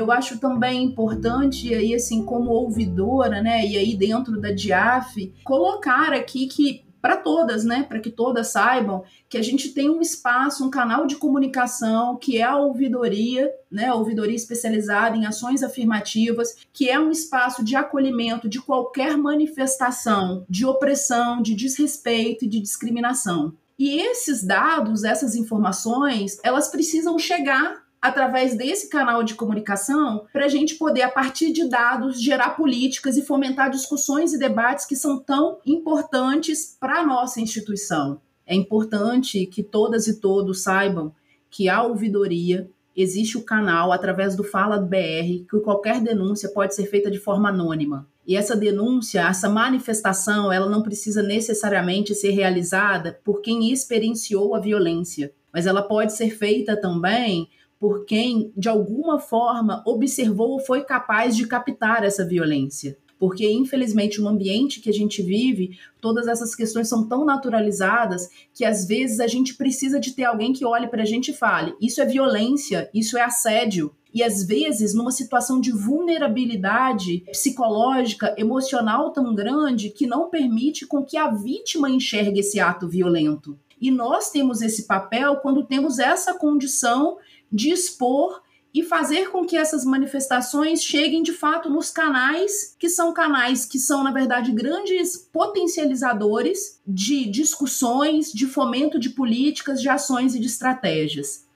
Eu acho também importante, aí, assim, como ouvidora, né, e aí dentro da DIAF, colocar aqui que para todas, né? Para que todas saibam que a gente tem um espaço, um canal de comunicação que é a ouvidoria, né? A ouvidoria especializada em ações afirmativas, que é um espaço de acolhimento de qualquer manifestação de opressão, de desrespeito e de discriminação. E esses dados, essas informações, elas precisam chegar através desse canal de comunicação para a gente poder, a partir de dados, gerar políticas e fomentar discussões e debates que são tão importantes para a nossa instituição. É importante que todas e todos saibam que a ouvidoria existe o canal através do Fala BR, que qualquer denúncia pode ser feita de forma anônima. E essa denúncia, essa manifestação, ela não precisa necessariamente ser realizada por quem experienciou a violência, mas ela pode ser feita também por quem, de alguma forma, observou ou foi capaz de captar essa violência. Porque, infelizmente, no ambiente que a gente vive, todas essas questões são tão naturalizadas que, às vezes, a gente precisa de ter alguém que olhe para a gente e fale: isso é violência, isso é assédio. E, às vezes, numa situação de vulnerabilidade psicológica, emocional tão grande que não permite com que a vítima enxergue esse ato violento. E nós temos esse papel quando temos essa condição de expor e fazer com que essas manifestações cheguem de fato nos canais que são canais que são, na verdade, grandes potencializadores de discussões, de fomento de políticas, de ações e de estratégias.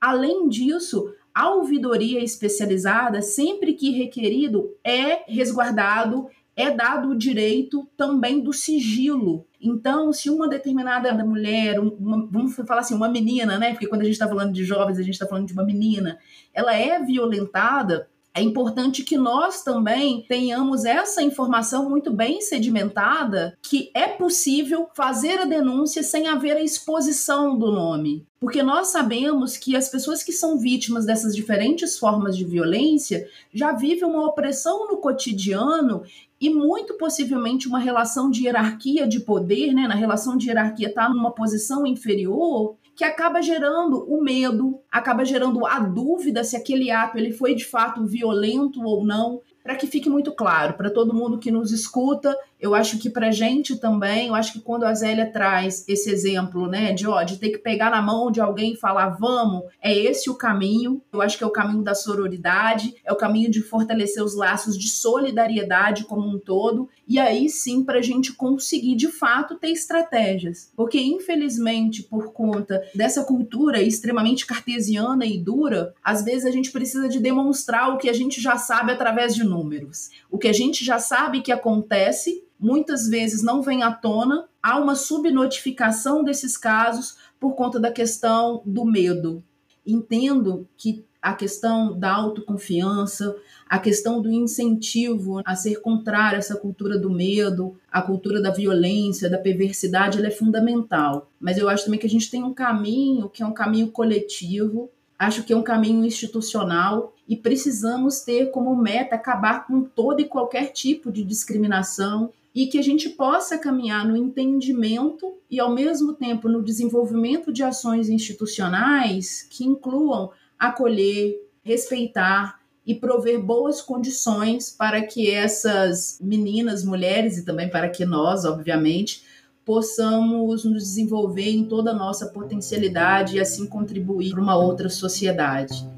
Além disso, a ouvidoria especializada, sempre que requerido, é resguardado é dado o direito também do sigilo. Então, se uma determinada mulher, uma, vamos falar assim, uma menina, né? Porque quando a gente está falando de jovens, a gente está falando de uma menina, ela é violentada, é importante que nós também tenhamos essa informação muito bem sedimentada, que é possível fazer a denúncia sem haver a exposição do nome. Porque nós sabemos que as pessoas que são vítimas dessas diferentes formas de violência já vivem uma opressão no cotidiano e muito possivelmente uma relação de hierarquia de poder, né? Na relação de hierarquia está numa posição inferior que acaba gerando o medo, acaba gerando a dúvida se aquele ato ele foi de fato violento ou não, para que fique muito claro para todo mundo que nos escuta eu acho que para gente também, eu acho que quando a Zélia traz esse exemplo, né, de, ó, de ter que pegar na mão de alguém e falar, vamos, é esse o caminho. Eu acho que é o caminho da sororidade, é o caminho de fortalecer os laços de solidariedade como um todo. E aí sim, para a gente conseguir de fato ter estratégias. Porque, infelizmente, por conta dessa cultura extremamente cartesiana e dura, às vezes a gente precisa de demonstrar o que a gente já sabe através de números. O que a gente já sabe que acontece muitas vezes não vem à tona, há uma subnotificação desses casos por conta da questão do medo. Entendo que a questão da autoconfiança, a questão do incentivo a ser contrário a essa cultura do medo, a cultura da violência, da perversidade, ela é fundamental. Mas eu acho também que a gente tem um caminho que é um caminho coletivo, acho que é um caminho institucional e precisamos ter como meta acabar com todo e qualquer tipo de discriminação e que a gente possa caminhar no entendimento e, ao mesmo tempo, no desenvolvimento de ações institucionais que incluam acolher, respeitar e prover boas condições para que essas meninas, mulheres e também para que nós, obviamente, possamos nos desenvolver em toda a nossa potencialidade e assim contribuir para uma outra sociedade.